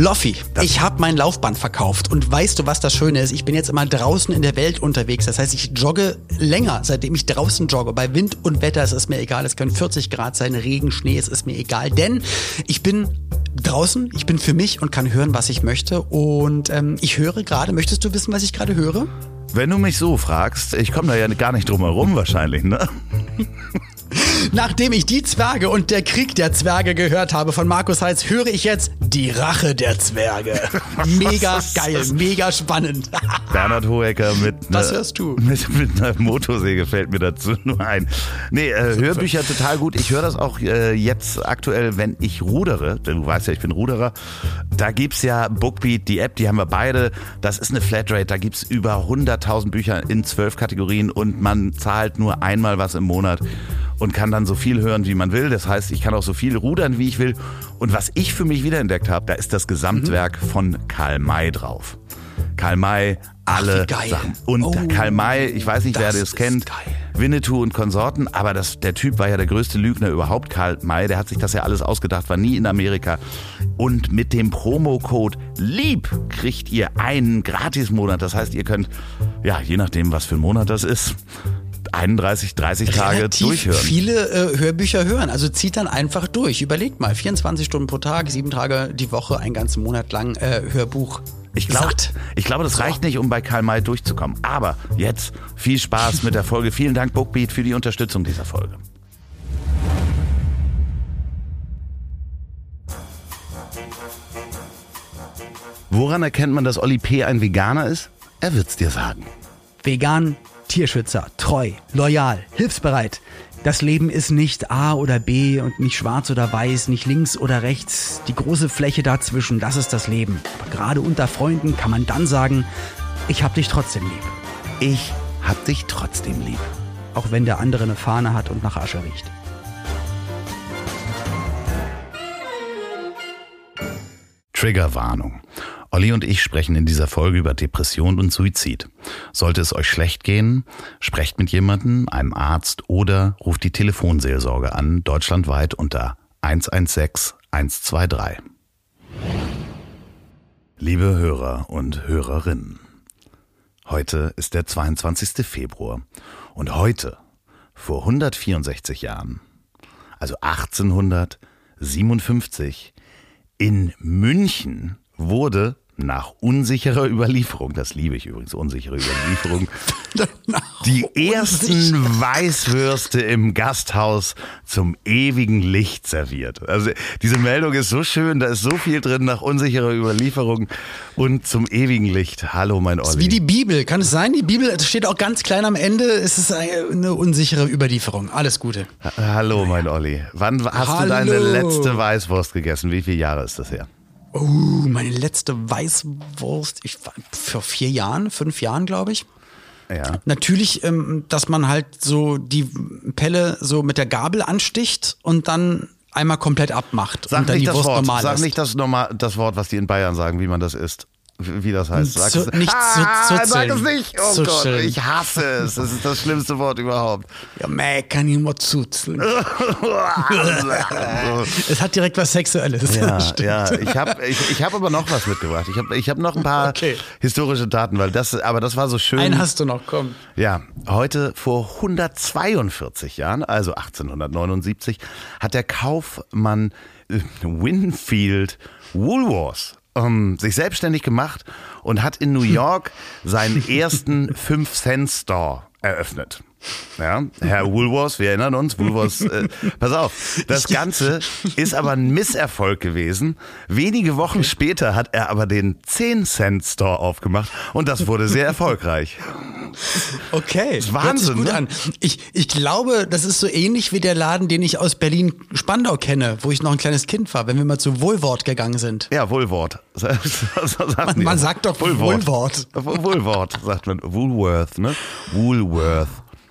Loffi, ich habe mein Laufband verkauft und weißt du, was das Schöne ist? Ich bin jetzt immer draußen in der Welt unterwegs. Das heißt, ich jogge länger, seitdem ich draußen jogge. Bei Wind und Wetter ist es mir egal. Es können 40 Grad sein, Regen, Schnee, es ist mir egal. Denn ich bin draußen, ich bin für mich und kann hören, was ich möchte. Und ähm, ich höre gerade, möchtest du wissen, was ich gerade höre? Wenn du mich so fragst, ich komme da ja gar nicht drum herum wahrscheinlich, ne? Nachdem ich die Zwerge und der Krieg der Zwerge gehört habe von Markus Heitz, höre ich jetzt die Rache der Zwerge. Mega geil, mega spannend. Bernhard Hohecker mit Was hörst du? Mit, mit einer Motorsäge fällt mir dazu nur ein. Nee, äh, Hörbücher total gut. Ich höre das auch äh, jetzt aktuell, wenn ich rudere. Denn du weißt ja, ich bin Ruderer. Da gibt's ja Bookbeat, die App, die haben wir beide. Das ist eine Flatrate. Da gibt's über 100.000 Bücher in zwölf Kategorien und man zahlt nur einmal was im Monat und kann dann so viel hören, wie man will. Das heißt, ich kann auch so viel rudern, wie ich will. Und was ich für mich wiederentdeckt habe, da ist das Gesamtwerk mhm. von Karl May drauf. Karl May, alle Ach, Sachen. Und oh, Karl May, ich weiß nicht, wer das kennt, geil. Winnetou und Konsorten, aber das, der Typ war ja der größte Lügner überhaupt, Karl May, der hat sich das ja alles ausgedacht, war nie in Amerika. Und mit dem Promocode LIEB kriegt ihr einen Gratismonat. Das heißt, ihr könnt, ja, je nachdem, was für ein Monat das ist, 31, 30 Tage Relativ durchhören. viele äh, Hörbücher hören. Also zieht dann einfach durch. Überlegt mal, 24 Stunden pro Tag, sieben Tage die Woche, einen ganzen Monat lang äh, Hörbuch. Ich glaube, ich glaube, das reicht nicht, um bei Karl May durchzukommen. Aber jetzt viel Spaß mit der Folge. Vielen Dank, Bookbeat, für die Unterstützung dieser Folge. Woran erkennt man, dass Olli P. ein Veganer ist? Er wird's dir sagen. Vegan Tierschützer, treu, loyal, hilfsbereit. Das Leben ist nicht A oder B und nicht schwarz oder weiß, nicht links oder rechts. Die große Fläche dazwischen, das ist das Leben. Aber gerade unter Freunden kann man dann sagen, ich hab dich trotzdem lieb. Ich hab dich trotzdem lieb. Auch wenn der andere eine Fahne hat und nach Asche riecht. Triggerwarnung. Olli und ich sprechen in dieser Folge über Depression und Suizid. Sollte es euch schlecht gehen, sprecht mit jemandem, einem Arzt oder ruft die Telefonseelsorge an, deutschlandweit unter 116 123. Liebe Hörer und Hörerinnen, heute ist der 22. Februar und heute, vor 164 Jahren, also 1857, in München wurde nach unsicherer Überlieferung, das liebe ich übrigens, unsichere Überlieferung, die ersten Weißwürste im Gasthaus zum ewigen Licht serviert. Also diese Meldung ist so schön, da ist so viel drin nach unsicherer Überlieferung und zum ewigen Licht. Hallo mein Olli. Ist wie die Bibel, kann es sein? Die Bibel steht auch ganz klein am Ende, es ist eine unsichere Überlieferung. Alles Gute. Hallo mein Olli. Wann hast Hallo. du deine letzte Weißwurst gegessen? Wie viele Jahre ist das her? Oh, meine letzte Weißwurst, ich war vor vier Jahren, fünf Jahren, glaube ich. Ja. Natürlich, ähm, dass man halt so die Pelle so mit der Gabel ansticht und dann einmal komplett abmacht sag und dann nicht die das Wurst Wort, normal Sag ist. nicht das, normal, das Wort, was die in Bayern sagen, wie man das isst wie das heißt. Sag's zu, nicht ah, zu, sag es nicht. Oh. Gott, ich hasse es. Das ist das schlimmste Wort überhaupt. Ja, meh, kann ich mal zuzeln. es hat direkt was Sexuelles. Ja, ja. Ich habe ich, ich hab aber noch was mitgebracht. Ich habe ich hab noch ein paar okay. historische Daten, weil das, aber das war so schön. Einen hast du noch, komm. Ja, heute vor 142 Jahren, also 1879, hat der Kaufmann Winfield Woolworths ähm, sich selbstständig gemacht und hat in New York seinen ersten 5-Cent-Store eröffnet. Ja, Herr Woolworths, wir erinnern uns, Woolworths, äh, pass auf, das Ganze ist aber ein Misserfolg gewesen. Wenige Wochen später hat er aber den 10-Cent-Store aufgemacht und das wurde sehr erfolgreich. Okay, Wahnsinn. gut ne? an. Ich, ich glaube, das ist so ähnlich wie der Laden, den ich aus Berlin-Spandau kenne, wo ich noch ein kleines Kind war, wenn wir mal zu Wohlwort gegangen sind. Ja, Wohlwort. man, man sagt doch Wohlwort. Wohlwort, sagt man. Woolworth, ne? Woolworth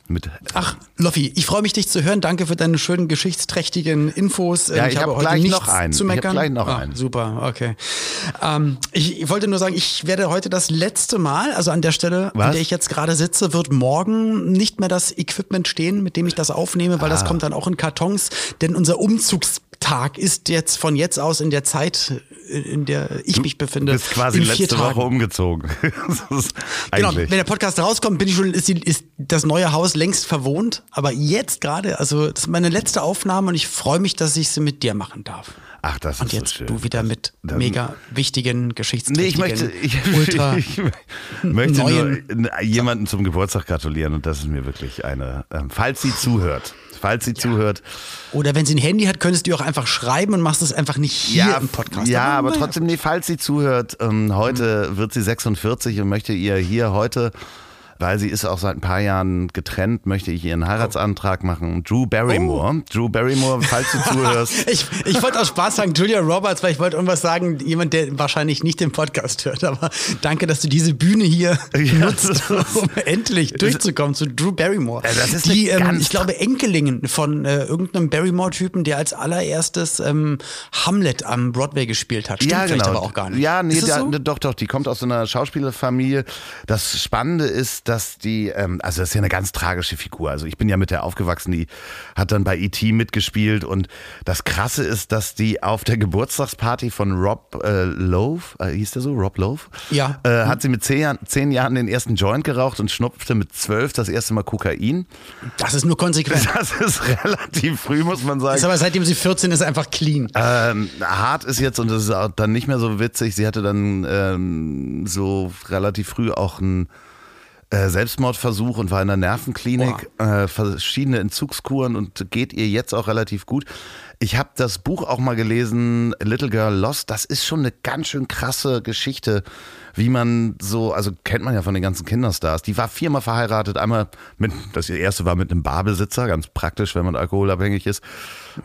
mit. Ach, Loffi, ich freue mich, dich zu hören. Danke für deine schönen geschichtsträchtigen Infos. Ja, ich, ich habe hab gleich nichts noch einen. zu meckern. Ich gleich noch ah, einen. Super, okay. Ähm, ich, ich, wollte nur sagen, ich werde heute das letzte Mal, also an der Stelle, Was? an der ich jetzt gerade sitze, wird morgen nicht mehr das Equipment stehen, mit dem ich das aufnehme, weil ah. das kommt dann auch in Kartons, denn unser Umzugs Tag ist jetzt von jetzt aus in der Zeit, in der ich mich befinde. Du bist quasi in letzte Tagen. Woche umgezogen. Genau, wenn der Podcast rauskommt, bin ich schon, ist, die, ist das neue Haus längst verwohnt. Aber jetzt gerade, also das ist meine letzte Aufnahme und ich freue mich, dass ich sie mit dir machen darf. Ach, das Und ist so jetzt schön. du wieder mit Dann- mega wichtigen, Nee, geschichtsträchtigen, ich möchte, ich, ultra ich möchte neuen- nur jemanden zum Geburtstag gratulieren und das ist mir wirklich eine, ähm, falls sie zuhört, falls sie zuhört. Oder wenn sie ein Handy hat, könntest du auch einfach schreiben und machst es einfach nicht hier im Podcast. Ja, aber naja. trotzdem, nee, falls sie zuhört, ähm, heute wird sie 46 und möchte ihr hier heute, weil sie ist auch seit ein paar Jahren getrennt, möchte ich ihren Heiratsantrag machen. Drew Barrymore. Drew Barrymore, falls du zuhörst. Ich, ich wollte aus Spaß sagen Julia Roberts, weil ich wollte irgendwas sagen, jemand, der wahrscheinlich nicht den Podcast hört. Aber danke, dass du diese Bühne hier Ja, nutzt, um endlich durchzukommen zu Drew Barrymore. Ja, das ist die, ähm, ich glaube, Enkelingen von äh, irgendeinem Barrymore-Typen, der als allererstes ähm, Hamlet am Broadway gespielt hat. Stimmt ja, vielleicht genau. aber auch gar nicht. Ja, nee, der, so? doch, doch, die kommt aus so einer Schauspielerfamilie. Das Spannende ist, dass die, ähm, also das ist ja eine ganz tragische Figur. Also ich bin ja mit der aufgewachsen, die hat dann bei E.T. mitgespielt und das Krasse ist, dass die auf der Geburtstagsparty von Rob äh, Lowe, äh, hieß der so, Rob Lowe? Ja. Äh, hat sie mit zehn, Jahren- zehn Jahren den ersten Joint geraucht und schnupfte mit zwölf das erste Mal Kokain. Das ist nur konsequent. Das ist relativ früh, muss man sagen. Ist aber seitdem sie 14 ist, einfach clean. Ähm, hart ist jetzt, und das ist auch dann nicht mehr so witzig, sie hatte dann ähm, so relativ früh auch einen äh, Selbstmordversuch und war in der Nervenklinik, äh, verschiedene Entzugskuren und geht ihr jetzt auch relativ gut. Ich habe das Buch auch mal gelesen, Little Girl Lost. Das ist schon eine ganz schön krasse Geschichte, wie man so, also kennt man ja von den ganzen Kinderstars. Die war viermal verheiratet, einmal mit, das erste war mit einem Barbesitzer, ganz praktisch, wenn man alkoholabhängig ist.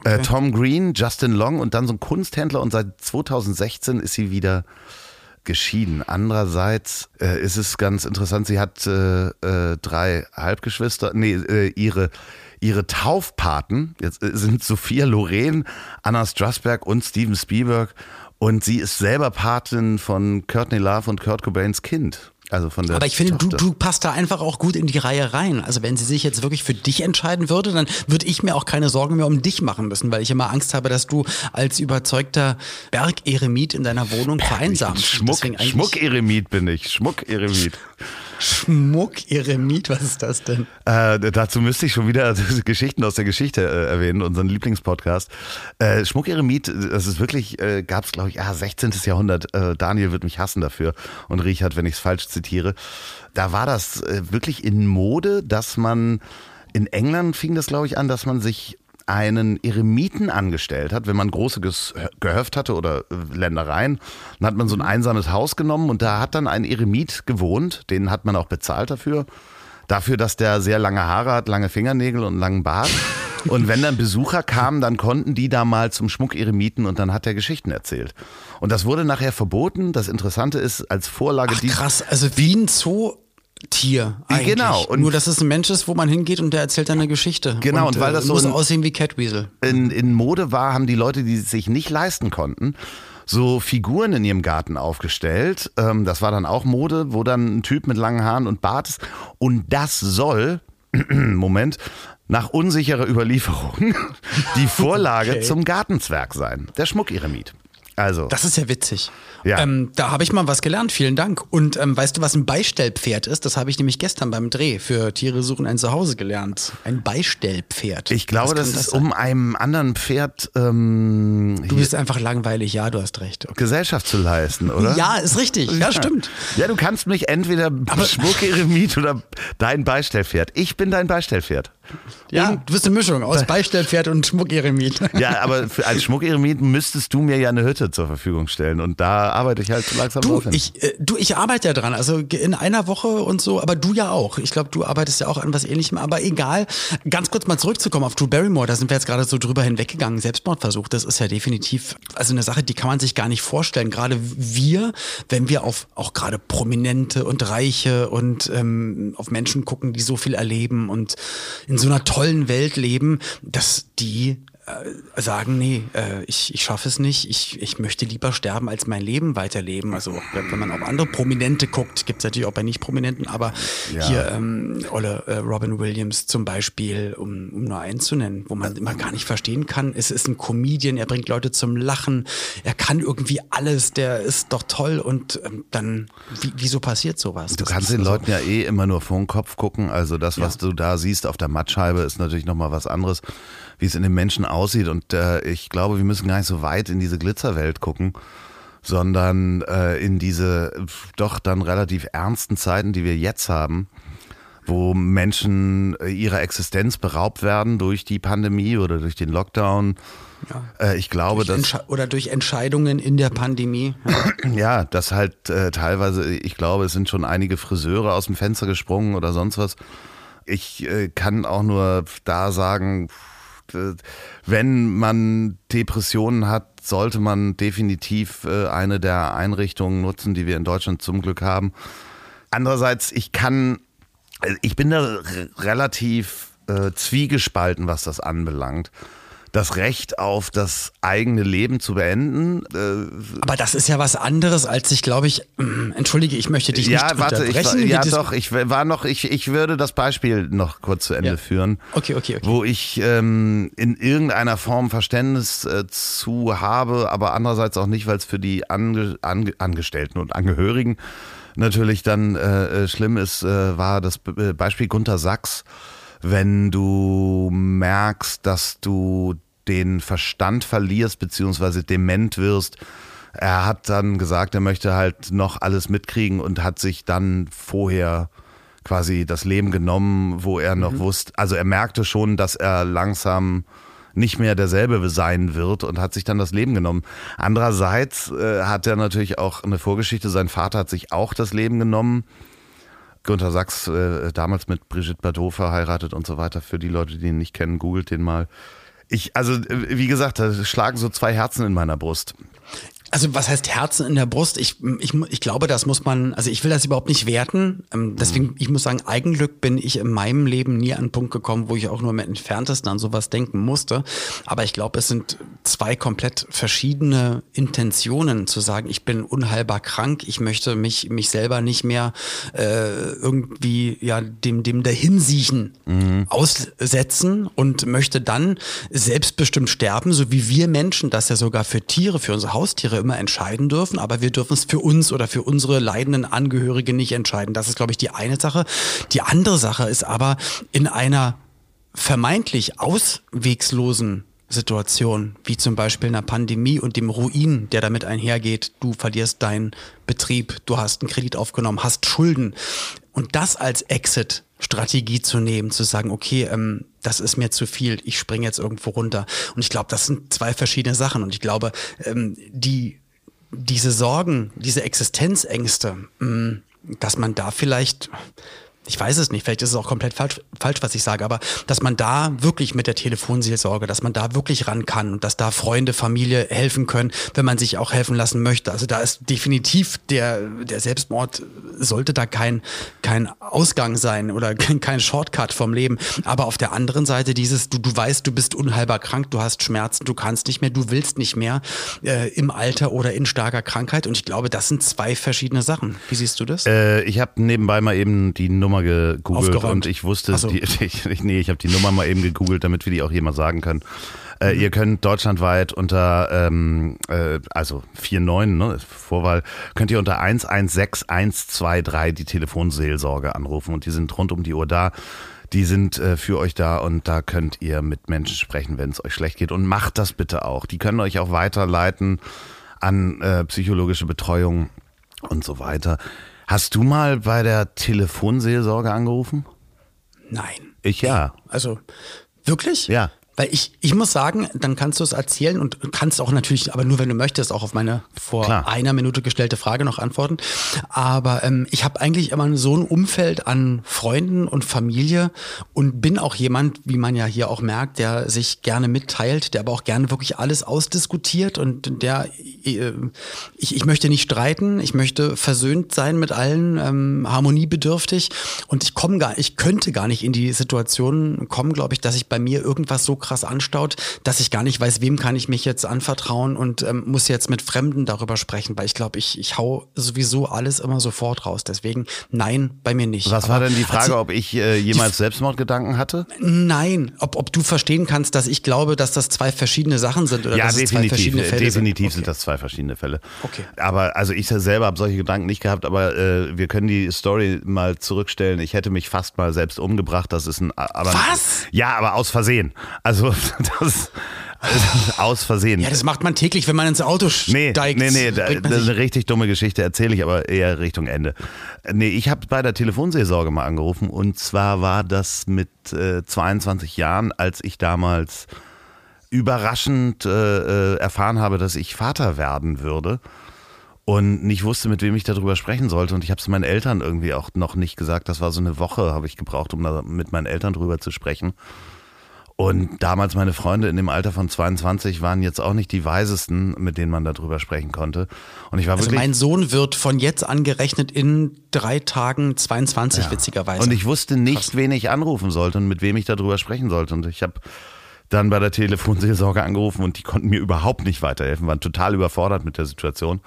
Äh, Tom Green, Justin Long und dann so ein Kunsthändler und seit 2016 ist sie wieder geschieden. Andererseits äh, ist es ganz interessant, sie hat äh, äh, drei Halbgeschwister, nee, äh, ihre ihre Taufpaten jetzt äh, sind Sophia Loren, Anna Strasberg und Steven Spielberg und sie ist selber Patin von Courtney Love und Kurt Cobains Kind. Also von der Aber ich finde, du, du passt da einfach auch gut in die Reihe rein. Also wenn sie sich jetzt wirklich für dich entscheiden würde, dann würde ich mir auch keine Sorgen mehr um dich machen müssen, weil ich immer Angst habe, dass du als überzeugter Bergeremit in deiner Wohnung vereinsamst. Schmuck, Schmuckeremit bin ich, Schmuckeremit. Schmuckeremit, was ist das denn? Äh, dazu müsste ich schon wieder Geschichten aus der Geschichte äh, erwähnen, unseren Lieblingspodcast. Äh, Schmuckeremit, das ist wirklich, äh, gab es glaube ich, ah, 16. Jahrhundert. Äh, Daniel wird mich hassen dafür und Richard, wenn ich es falsch zitiere. Da war das äh, wirklich in Mode, dass man, in England fing das glaube ich an, dass man sich einen Eremiten angestellt hat, wenn man große Gehöft hatte oder äh, Ländereien, dann hat man so ein einsames Haus genommen und da hat dann ein Eremit gewohnt, den hat man auch bezahlt dafür. Dafür, dass der sehr lange Haare hat, lange Fingernägel und einen langen Bart. Und wenn dann Besucher kamen, dann konnten die da mal zum Schmuckeremiten und dann hat er Geschichten erzählt. Und das wurde nachher verboten. Das Interessante ist, als Vorlage Ach, krass, also wie ein Zootier eigentlich. Genau, und- Nur, dass es ein Mensch ist, wo man hingeht und der erzählt dann eine Geschichte. Genau, und weil das äh, so muss ein- aussehen wie Catweasel. in, in Mode war, haben die Leute, die es sich nicht leisten konnten, so Figuren in ihrem Garten aufgestellt. Ähm, das war dann auch Mode, wo dann ein Typ mit langen Haaren und Bart ist. Und das soll, Moment, nach unsicherer Überlieferung die Vorlage Okay. zum Gartenzwerg sein. Der Schmuckeremit. Also, Das ist ja witzig. Ja. Ähm, da habe ich mal was gelernt, vielen Dank. Und ähm, weißt du, was ein Beistellpferd ist? Das habe ich nämlich gestern beim Dreh für Tiere suchen ein Zuhause gelernt. Ein Beistellpferd. ich glaube, das kann ist sein? um einem anderen Pferd ähm, Du bist einfach langweilig, ja, du hast recht. Okay. Gesellschaft zu leisten, oder? Ja, ist richtig. Ja, stimmt. Ja, du kannst mich entweder Schmuckeremit oder dein Beistellpferd. Ich bin dein Beistellpferd. Ja, du bist eine Mischung aus Beistellpferd und Schmuckeremit. Ja, aber für, als Schmuckeremit müsstest du mir ja eine Hütte zur Verfügung stellen und da arbeite ich halt so langsam Du drauf hin. ich, äh, du, ich arbeite ja dran, also in einer Woche und so, aber du ja auch. Ich glaube, du arbeitest ja auch an was ähnlichem, aber egal. Ganz kurz mal zurückzukommen auf Drew Barrymore, da sind wir jetzt gerade so drüber hinweggegangen. Selbstmordversuch, das ist ja definitiv, also eine Sache, die kann man sich gar nicht vorstellen. Gerade wir, wenn wir auf auch gerade Prominente und Reiche und ähm, auf Menschen gucken, die so viel erleben und in so einer tollen Welt leben, dass die sagen, nee, äh, ich, ich schaffe es nicht, ich, ich möchte lieber sterben, als mein Leben weiterleben. Also wenn man auf andere Prominente guckt, gibt es natürlich auch bei Nicht-Prominenten, aber ja. hier ähm, Olle äh, Robin Williams zum Beispiel, um, um nur einen zu nennen, wo man immer gar nicht verstehen kann, es ist ein Comedian, er bringt Leute zum Lachen, er kann irgendwie alles, der ist doch toll und ähm, dann, wie, wieso passiert sowas? Du das kannst den so. Leuten ja eh immer nur vor den Kopf gucken, also das, was ja. du da siehst auf der Mattscheibe, ist natürlich nochmal was anderes wie es in den Menschen aussieht. Und äh, ich glaube, wir müssen gar nicht so weit in diese Glitzerwelt gucken, sondern äh, in diese doch dann relativ ernsten Zeiten, die wir jetzt haben, wo Menschen äh, ihrer Existenz beraubt werden durch die Pandemie oder durch den Lockdown. Ja. Äh, ich glaube, dass oder durch Entscheidungen in der Pandemie. Ja, ja das halt äh, teilweise. Ich glaube, es sind schon einige Friseure aus dem Fenster gesprungen oder sonst was. Ich äh, kann auch nur da sagen, äh, wenn man Depressionen hat, sollte man definitiv äh, eine der Einrichtungen nutzen, die wir in Deutschland zum Glück haben. Andererseits, ich kann, äh, ich bin da relativ zwiegespalten, was das anbelangt das Recht auf das eigene Leben zu beenden. Äh, Aber das ist ja was anderes, als ich glaube ich, äh, entschuldige, ich möchte dich ja, nicht warte, unterbrechen. Ich, ja, doch, ich war noch, ich, ich würde das Beispiel noch kurz zu Ende ja. führen. Okay, okay, okay. Wo ich ähm, in irgendeiner Form Verständnis äh, zu habe, aber andererseits auch nicht, weil es für die Ange Ange Angestellten und Angehörigen natürlich dann äh, äh schlimm ist, äh, war das Beispiel Gunter Sachs wenn du merkst, dass du den Verstand verlierst, beziehungsweise dement wirst. Er hat dann gesagt, er möchte halt noch alles mitkriegen und hat sich dann vorher quasi das Leben genommen, wo er noch mhm. wusste, also er merkte schon, dass er langsam nicht mehr derselbe sein wird und hat sich dann das Leben genommen. Andererseits äh, hat er natürlich auch eine Vorgeschichte. Sein Vater hat sich auch das Leben genommen. Gunter Sachs äh, damals mit Brigitte Bardot verheiratet und so weiter. Für die Leute, die ihn nicht kennen, googelt den mal. Ich, also, äh, wie gesagt, da schlagen so zwei Herzen in meiner Brust. Also was heißt Herzen in der Brust? Ich, ich, ich glaube, das muss man, also ich will das überhaupt nicht werten. Ähm, deswegen, mhm. ich muss sagen, Eigenglück bin ich in meinem Leben nie an einen Punkt gekommen, wo ich auch nur im entferntesten an sowas denken musste. Aber ich glaube, es sind zwei komplett verschiedene Intentionen zu sagen, ich bin unheilbar krank, ich möchte mich, mich selber nicht mehr äh, irgendwie ja dem, dem Dahinsiechen mhm. aussetzen und möchte dann selbstbestimmt sterben, so wie wir Menschen das ja sogar für Tiere, für unsere Haustiere immer entscheiden dürfen, aber wir dürfen es für uns oder für unsere leidenden Angehörige nicht entscheiden. Das ist, glaube ich, die eine Sache. Die andere Sache ist aber in einer vermeintlich auswegslosen Situation, wie zum Beispiel einer Pandemie und dem Ruin, der damit einhergeht. Du verlierst deinen Betrieb, du hast einen Kredit aufgenommen, hast Schulden. Und das als Exit Strategie zu nehmen, zu sagen, okay, ähm, das ist mir zu viel, ich springe jetzt irgendwo runter. Und ich glaube, das sind zwei verschiedene Sachen. Und ich glaube, ähm, die, diese Sorgen, diese Existenzängste, mh, mm, dass man da vielleicht ich weiß es nicht, vielleicht ist es auch komplett falsch, falsch, was ich sage, aber dass man da wirklich mit der Telefonseelsorge, dass man da wirklich ran kann und dass da Freunde, Familie helfen können, wenn man sich auch helfen lassen möchte. Also da ist definitiv der, der Selbstmord sollte da kein, kein Ausgang sein oder kein Shortcut vom Leben. Aber auf der anderen Seite dieses, du, du weißt, du bist unheilbar krank, du hast Schmerzen, du kannst nicht mehr, du willst nicht mehr äh, im Alter oder in starker Krankheit. Und ich glaube, das sind zwei verschiedene Sachen. Wie siehst du das? Äh, ich habe nebenbei mal eben die Nummer Nummer gegoogelt Aufgeräumt. und ich wusste, so. die, ich, nee, ich habe die Nummer mal eben gegoogelt, damit wir die auch mal sagen können. Äh, mhm. Ihr könnt deutschlandweit unter, ähm, äh, also 49, ne, Vorwahl, könnt ihr unter 116123 die Telefonseelsorge anrufen und die sind rund um die Uhr da. Die sind äh, für euch da und da könnt ihr mit Menschen sprechen, wenn es euch schlecht geht. Und macht das bitte auch. Die können euch auch weiterleiten an äh, psychologische Betreuung und so weiter. Hast du mal bei der Telefonseelsorge angerufen? Nein. Ich ja. Also wirklich? Ja. Weil ich, ich muss sagen, dann kannst du es erzählen und kannst auch natürlich, aber nur wenn du möchtest, auch auf meine vor Klar. einer Minute gestellte Frage noch antworten. Aber ähm, ich habe eigentlich immer so ein Umfeld an Freunden und Familie und bin auch jemand, wie man ja hier auch merkt, der sich gerne mitteilt, der aber auch gerne wirklich alles ausdiskutiert und der äh, ich, ich möchte nicht streiten, ich möchte versöhnt sein mit allen, ähm, harmoniebedürftig und ich komme gar, ich könnte gar nicht in die Situation kommen, glaube ich, dass ich bei mir irgendwas so krass anstaut, dass ich gar nicht weiß, wem kann ich mich jetzt anvertrauen und ähm, muss jetzt mit Fremden darüber sprechen, weil ich glaube, ich, ich hau sowieso alles immer sofort raus. Deswegen nein, bei mir nicht. Was Aber war denn die Frage, ob ich äh, jemals Selbstmordgedanken hatte? Nein, ob, ob du verstehen kannst, dass ich glaube, dass das zwei verschiedene Sachen sind oder ja, dass es zwei definitiv. verschiedene Fälle definitiv sind. sind das zwei verschiedene Fälle. Okay. Aber also ich selber habe solche Gedanken nicht gehabt, aber äh, wir können die Story mal zurückstellen. Ich hätte mich fast mal selbst umgebracht. Das ist ein. Aber, Was? Ja, aber aus Versehen. Also das äh, aus Versehen. Ja, das macht man täglich, wenn man ins Auto Nee, steigt. nee, nee, da, bringt man das ist eine richtig dumme Geschichte, erzähle ich aber eher Richtung Ende. Nee, ich habe bei der Telefonseelsorge mal angerufen und zwar war das mit äh, 22 Jahren, als ich damals überraschend äh, äh, erfahren habe, dass ich Vater werden würde und nicht wusste, mit wem ich darüber sprechen sollte. Und ich habe es meinen Eltern irgendwie auch noch nicht gesagt. Das war so eine Woche, habe ich gebraucht, um da mit meinen Eltern drüber zu sprechen. Und damals meine Freunde in dem Alter von 22 waren jetzt auch nicht die weisesten, mit denen man darüber sprechen konnte. Und ich war Also wirklich mein Sohn wird von jetzt angerechnet in drei Tagen 22, witzigerweise. Und ich wusste nicht, wen ich anrufen sollte und mit wem ich darüber sprechen sollte. Und ich habe dann bei der Telefonseelsorge angerufen und die konnten mir überhaupt nicht weiterhelfen, waren total überfordert mit der Situation.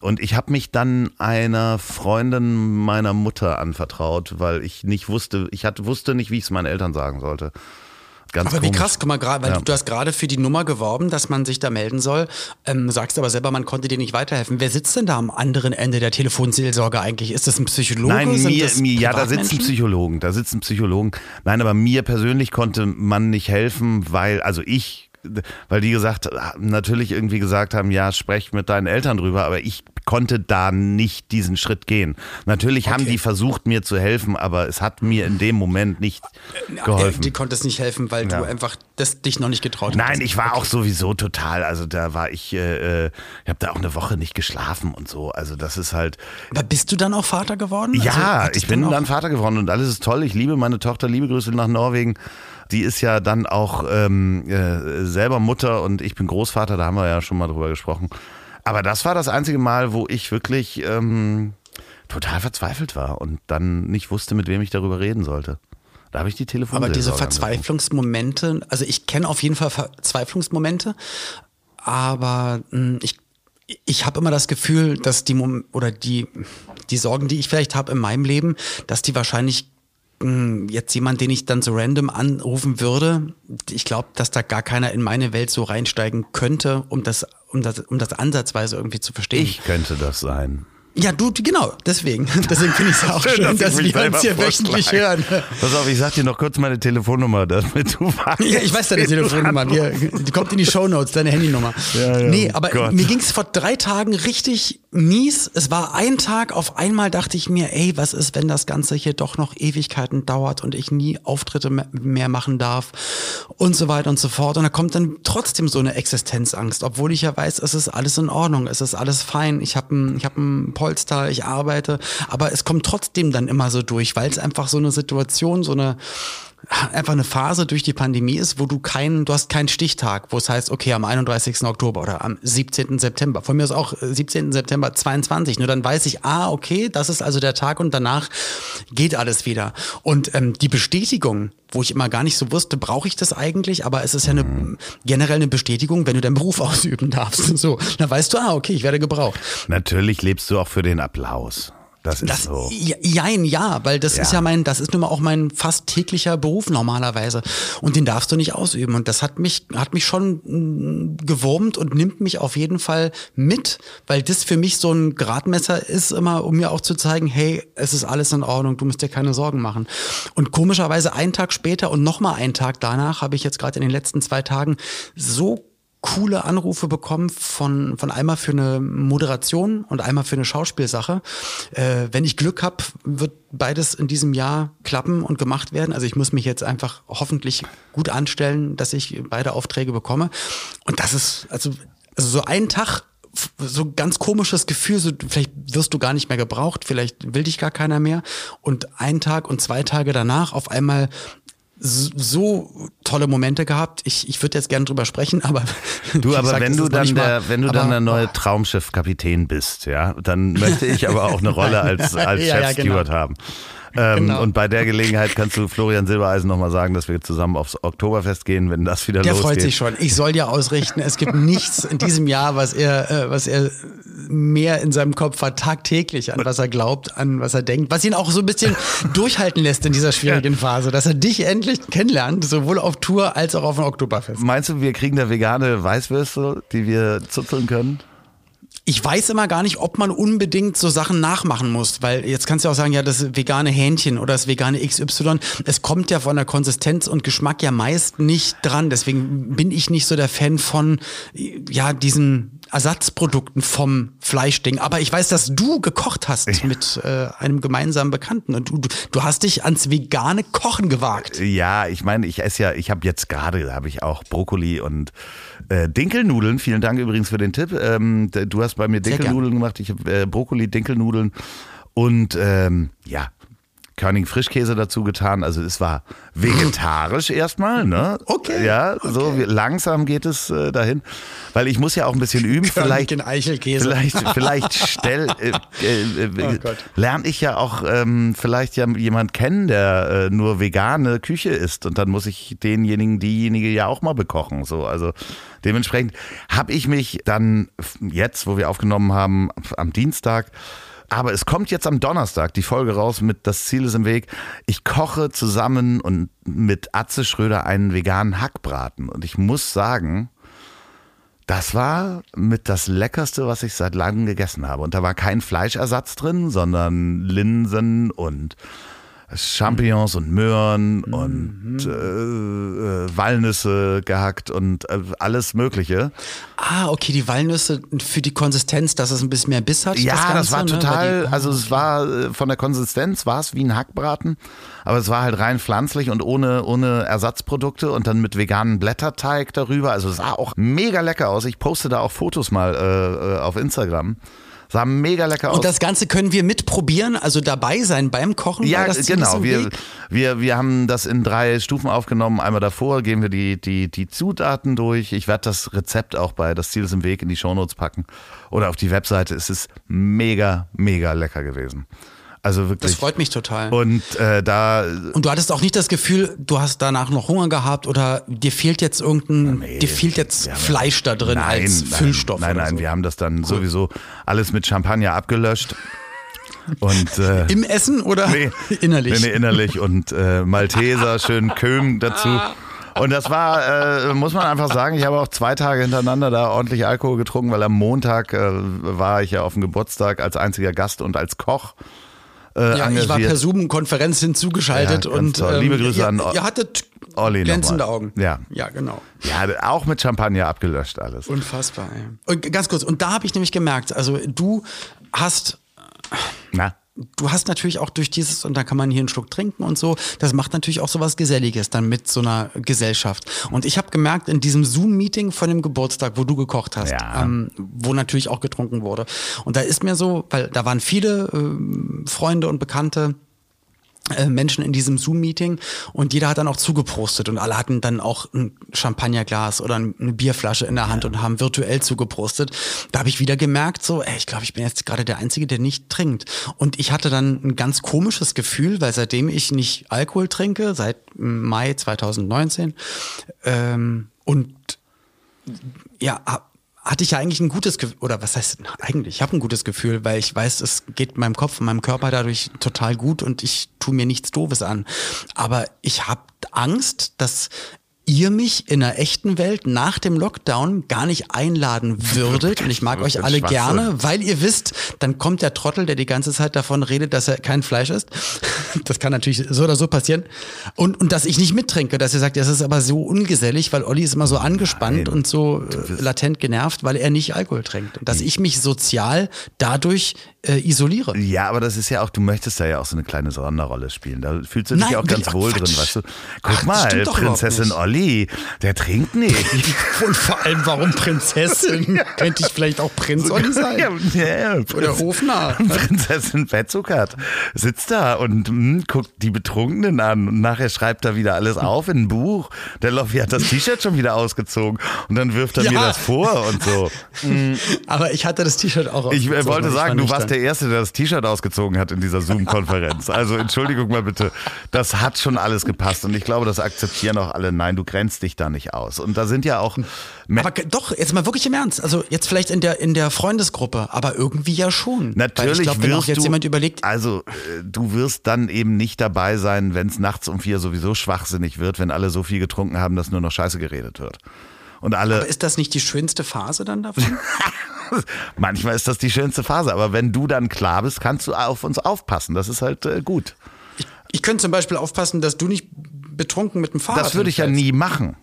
Und ich habe mich dann einer Freundin meiner Mutter anvertraut, weil ich nicht wusste, ich hatte, wusste nicht, wie ich es meinen Eltern sagen sollte. Ganz aber wie komisch. krass, guck mal, gerade, weil Ja. du, du hast gerade für die Nummer geworben, dass man sich da melden soll. Ähm, sagst aber selber, man konnte dir nicht weiterhelfen. Wer sitzt denn da am anderen Ende der Telefonseelsorge eigentlich? Ist das ein Psychologe? Nein, Sind mir, mir ja, da sitzen? Psychologen, da sitzen Psychologen. Nein, aber mir persönlich konnte man nicht helfen, weil, also ich, weil die gesagt, natürlich irgendwie gesagt haben, ja, sprech mit deinen Eltern drüber, aber ich konnte da nicht diesen Schritt gehen. Natürlich haben Okay. die versucht, mir zu helfen, aber es hat mir in dem Moment nicht geholfen. Die konnte es nicht helfen, weil Ja. du einfach das dich noch nicht getraut Nein, hattest. ich war auch sowieso total, also da war ich, äh, äh, ich habe da auch eine Woche nicht geschlafen und so. Also das ist halt, Aber bist du dann auch Vater geworden? Ja, Also, ich bin dann Vater geworden und alles ist toll. Ich liebe meine Tochter, liebe Grüße nach Norwegen. Die ist ja dann auch ähm, äh, selber Mutter und ich bin Großvater, da haben wir ja schon mal drüber gesprochen. Aber das war das einzige Mal, wo ich wirklich ähm, total verzweifelt war und dann nicht wusste, mit wem ich darüber reden sollte. Da habe ich die Telefon. Aber diese Verzweiflungsmomente, also ich kenne auf jeden Fall Verzweiflungsmomente, aber mh, ich, ich habe immer das Gefühl, dass die Mom oder die, die Sorgen, die ich vielleicht habe in meinem Leben, dass die wahrscheinlich jetzt jemand, den ich dann so random anrufen würde, ich glaube, dass da gar keiner in meine Welt so reinsteigen könnte, um das, um das, um das ansatzweise irgendwie zu verstehen. Ich könnte das sein. Ja, du, genau, deswegen. Deswegen finde ich es auch schön, ich dass mich wir uns hier wöchentlich hören. Pass auf, ich sag dir noch kurz meine Telefonnummer, damit du weißt. Ja, ich weiß deine Telefonnummer. Wir, die kommt in die Shownotes, deine Handynummer. Ja, ja, nee, oh aber Gott. mir ging es vor drei Tagen richtig mies. Es war ein Tag, auf einmal dachte ich mir, ey, was ist, wenn das Ganze hier doch noch Ewigkeiten dauert und ich nie Auftritte me- mehr machen darf und so weiter und so fort. Und da kommt dann trotzdem so eine Existenzangst, obwohl ich ja weiß, es ist alles in Ordnung, es ist alles fein. Ich habe ein, ich hab ein Polster, ich arbeite, aber es kommt trotzdem dann immer so durch, weil es einfach so eine Situation, so eine einfach eine Phase durch die Pandemie ist, wo du keinen, du hast keinen Stichtag, wo es heißt, okay, am 31. Oktober oder am 17. September. Von mir ist auch äh, 17. September 22. Nur dann weiß ich, ah, okay, das ist also der Tag und danach geht alles wieder. Und ähm, die Bestätigung, wo ich immer gar nicht so wusste, brauche ich das eigentlich, aber es ist ja eine generell eine Bestätigung, wenn du deinen Beruf ausüben darfst. So, dann weißt du, ah, okay, ich werde gebraucht. Natürlich lebst du auch für den Applaus. Das ist Das, so. ja, jein, ja, weil das ist Ja. ja mein, das ist nun mal auch mein fast täglicher Beruf normalerweise. Und den darfst du nicht ausüben. Und das hat mich, hat mich schon mm, gewurmt und nimmt mich auf jeden Fall mit, weil das für mich so ein Gradmesser ist, immer, um mir auch zu zeigen, hey, es ist alles in Ordnung, du musst dir keine Sorgen machen. Und komischerweise einen Tag später und nochmal einen Tag danach habe ich jetzt gerade in den letzten zwei Tagen so coole Anrufe bekommen von, von einmal für eine Moderation und einmal für eine Schauspielsache. Äh, wenn ich Glück habe, wird beides in diesem Jahr klappen und gemacht werden. Also ich muss mich jetzt einfach hoffentlich gut anstellen, dass ich beide Aufträge bekomme. Und das ist, also, also so ein Tag so ganz komisches Gefühl, so vielleicht wirst du gar nicht mehr gebraucht, vielleicht will dich gar keiner mehr. Und ein Tag und zwei Tage danach auf einmal so tolle Momente gehabt. Ich, ich würde jetzt gerne drüber sprechen, aber Du, aber gesagt, wenn du dann nicht mal- der, wenn du dann aber- der neue Traumschiff-Kapitän bist, ja, dann möchte ich aber auch eine Rolle als, als Ja, ja, Chef-Steward genau. haben. Ähm, Genau. Und bei der Gelegenheit kannst du Florian Silbereisen nochmal sagen, dass wir zusammen aufs Oktoberfest gehen, wenn das wieder Der losgeht. freut sich schon. Ich soll ja ausrichten, es gibt nichts in diesem Jahr, was er, äh, was er mehr in seinem Kopf hat, tagtäglich, an was er glaubt, an was er denkt, was ihn auch so ein bisschen durchhalten lässt in dieser schwierigen Phase, dass er dich endlich kennenlernt, sowohl auf Tour als auch auf dem Oktoberfest. Meinst du, wir kriegen da vegane Weißwürste, die wir zuzeln können? Ich weiß immer gar nicht, ob man unbedingt so Sachen nachmachen muss, weil jetzt kannst du auch sagen, ja, das vegane Hähnchen oder das vegane XY, es kommt ja von der Konsistenz und Geschmack ja meist nicht dran. Deswegen bin ich nicht so der Fan von, ja, diesen Ersatzprodukten vom Fleischding. Aber ich weiß, dass du gekocht hast mit äh, einem gemeinsamen Bekannten und du, du, du hast dich ans vegane Kochen gewagt. Ja, ich meine, ich esse ja, ich habe jetzt gerade, habe ich auch Brokkoli und äh, Dinkelnudeln. Vielen Dank übrigens für den Tipp. Ähm, du hast bei mir Dinkelnudeln gemacht. Ich habe äh, Brokkoli, Dinkelnudeln und ähm, ja, Körning Frischkäse dazu getan. Also es war vegetarisch erstmal, ne? Okay, Ja, so wie, langsam geht es äh, dahin, weil ich muss ja auch ein bisschen üben. Vielleicht, in Eichelkäse. Vielleicht, vielleicht stell, äh, äh, äh, Oh lerne ich ja auch ähm, vielleicht ja jemand kennen, der äh, nur vegane Küche isst und dann muss ich denjenigen, diejenige ja auch mal bekochen. So, also dementsprechend habe ich mich dann jetzt, wo wir aufgenommen haben, am Dienstag. Aber es kommt jetzt am Donnerstag die Folge raus mit Das Ziel ist im Weg. Ich koche zusammen und mit Atze Schröder einen veganen Hackbraten. Und ich muss sagen, das war mit das Leckerste, was ich seit langem gegessen habe. Und da war kein Fleischersatz drin, sondern Linsen und Champignons und Möhren und äh, äh, Walnüsse gehackt und äh, alles Mögliche. Ah, okay, die Walnüsse für die Konsistenz, dass es ein bisschen mehr Biss hat. Ja, das, Ganze, war ne? total, Weil die- also es war äh, von der Konsistenz war es wie ein Hackbraten, aber es war halt rein pflanzlich und ohne, ohne Ersatzprodukte und dann mit veganen Blätterteig darüber. Also es sah auch mega lecker aus. Ich poste da auch Fotos mal äh, äh, auf Instagram. Sah mega lecker aus. Und das Ganze können wir mitprobieren, also dabei sein beim Kochen. Ja, genau. Wir, Weg. wir, wir haben das in drei Stufen aufgenommen. Einmal davor gehen wir die, die, die Zutaten durch. Ich werde das Rezept auch bei Das Ziel ist im Weg in die Shownotes packen oder auf die Webseite. Es ist mega, mega lecker gewesen. Also wirklich. Das freut mich total. Und äh, da Und du hattest auch nicht das Gefühl, du hast danach noch Hunger gehabt oder dir fehlt jetzt irgendein, dir fehlt jetzt Fleisch da drin als Füllstoff. Nein, nein, so. wir haben das dann sowieso alles mit Champagner abgelöscht. Und äh, Im Essen oder Nee, innerlich? Nee, nee, innerlich und äh, Malteser, schön Köhm dazu. Und das war, äh, muss man einfach sagen, ich habe auch zwei Tage hintereinander da ordentlich Alkohol getrunken, weil am Montag äh, war ich ja auf dem Geburtstag als einziger Gast und als Koch. Äh, ja, ich war engagiert. per Zoom-Konferenz hinzugeschaltet Ja, und ähm. Liebe Grüße ihr, an ihr hattet Olli glänzende. Augen. Ja. Ja, genau. Ja, auch mit Champagner abgelöscht alles. Unfassbar. Ey. Und ganz kurz, und da habe ich nämlich gemerkt, also du hast Na, du hast natürlich auch durch dieses, und da kann man hier einen Schluck trinken und so, das macht natürlich auch so was Geselliges dann mit so einer Gesellschaft. Und ich habe gemerkt, in diesem Zoom-Meeting von dem Geburtstag, wo du gekocht hast, Ja. ähm, wo natürlich auch getrunken wurde. Und da ist mir so, weil da waren viele ähm, Freunde und Bekannte, äh, Menschen in diesem Zoom-Meeting und jeder hat dann auch zugeprostet und alle hatten dann auch ein Champagnerglas oder ein- eine Bierflasche in der Hand und haben virtuell zugeprostet. Da habe ich wieder gemerkt, so, ey, ich glaube, ich bin jetzt gerade der Einzige, der nicht trinkt. Und ich hatte dann ein ganz komisches Gefühl, weil seitdem ich nicht Alkohol trinke, seit Mai 2019, ähm, und ja, hatte ich ja eigentlich ein gutes Gefühl, oder was heißt eigentlich? Ich habe ein gutes Gefühl, weil ich weiß, es geht meinem Kopf und meinem Körper dadurch total gut und ich tue mir nichts Doofes an. Aber ich habe Angst, dass ihr mich in der echten Welt nach dem Lockdown gar nicht einladen würdet. Und ich mag euch alle Schwachsinn. gerne, weil ihr wisst, dann kommt der Trottel, der die ganze Zeit davon redet, dass er kein Fleisch isst. Das kann natürlich so oder so passieren. Und, und dass ich nicht mittrinke, dass ihr sagt, das ist aber so ungesellig, weil Olli ist immer so angespannt Nein. und so äh, latent genervt, weil er nicht Alkohol trinkt. Und dass ich mich sozial dadurch äh, isoliere. Ja, aber das ist ja auch, du möchtest da ja auch so eine kleine Sonderrolle spielen. Da fühlst du dich Nein, ja auch ganz wohl Quatsch. drin, weißt du. Guck Ach, mal, Prinzessin. Olli, der trinkt nicht. Und vor allem, warum Prinzessin? Könnte ich vielleicht auch Prinz Olli sein? Ja, ja, Oder Hofnarr. Prinzessin Fettzuckert sitzt da und hm, guckt die Betrunkenen an und nachher schreibt er wieder alles auf in ein Buch. Der Loffi hat das T-Shirt schon wieder ausgezogen und dann wirft er Ja. mir das vor und so. Aber ich hatte das T-Shirt auch Ich äh, ausgezogen, wollte weil sagen, du warst nüchtern. Der Erste, der das T-Shirt ausgezogen hat in dieser Zoom-Konferenz. Also Entschuldigung mal bitte, das hat schon alles gepasst und ich glaube, das akzeptieren auch alle. Nein, du grenzt dich da nicht aus. Und da sind ja auch Aber doch, jetzt mal wirklich im Ernst. Also jetzt vielleicht in der, in der Freundesgruppe, aber irgendwie ja schon. Weil Natürlich ich glaube, wenn auch jetzt du, jemand überlegt, also äh, du wirst dann eben nicht dabei sein, wenn es nachts um vier sowieso schwachsinnig wird, wenn alle so viel getrunken haben, dass nur noch Scheiße geredet wird. Und alle, ist das nicht die schönste Phase dann davon? manchmal ist das die schönste Phase, aber wenn du dann klar bist, kannst du auf uns aufpassen. Das ist halt äh, gut. ich, ich könnte zum Beispiel aufpassen, dass du nicht betrunken mit dem Fahrrad Das würde ich ja nie machen.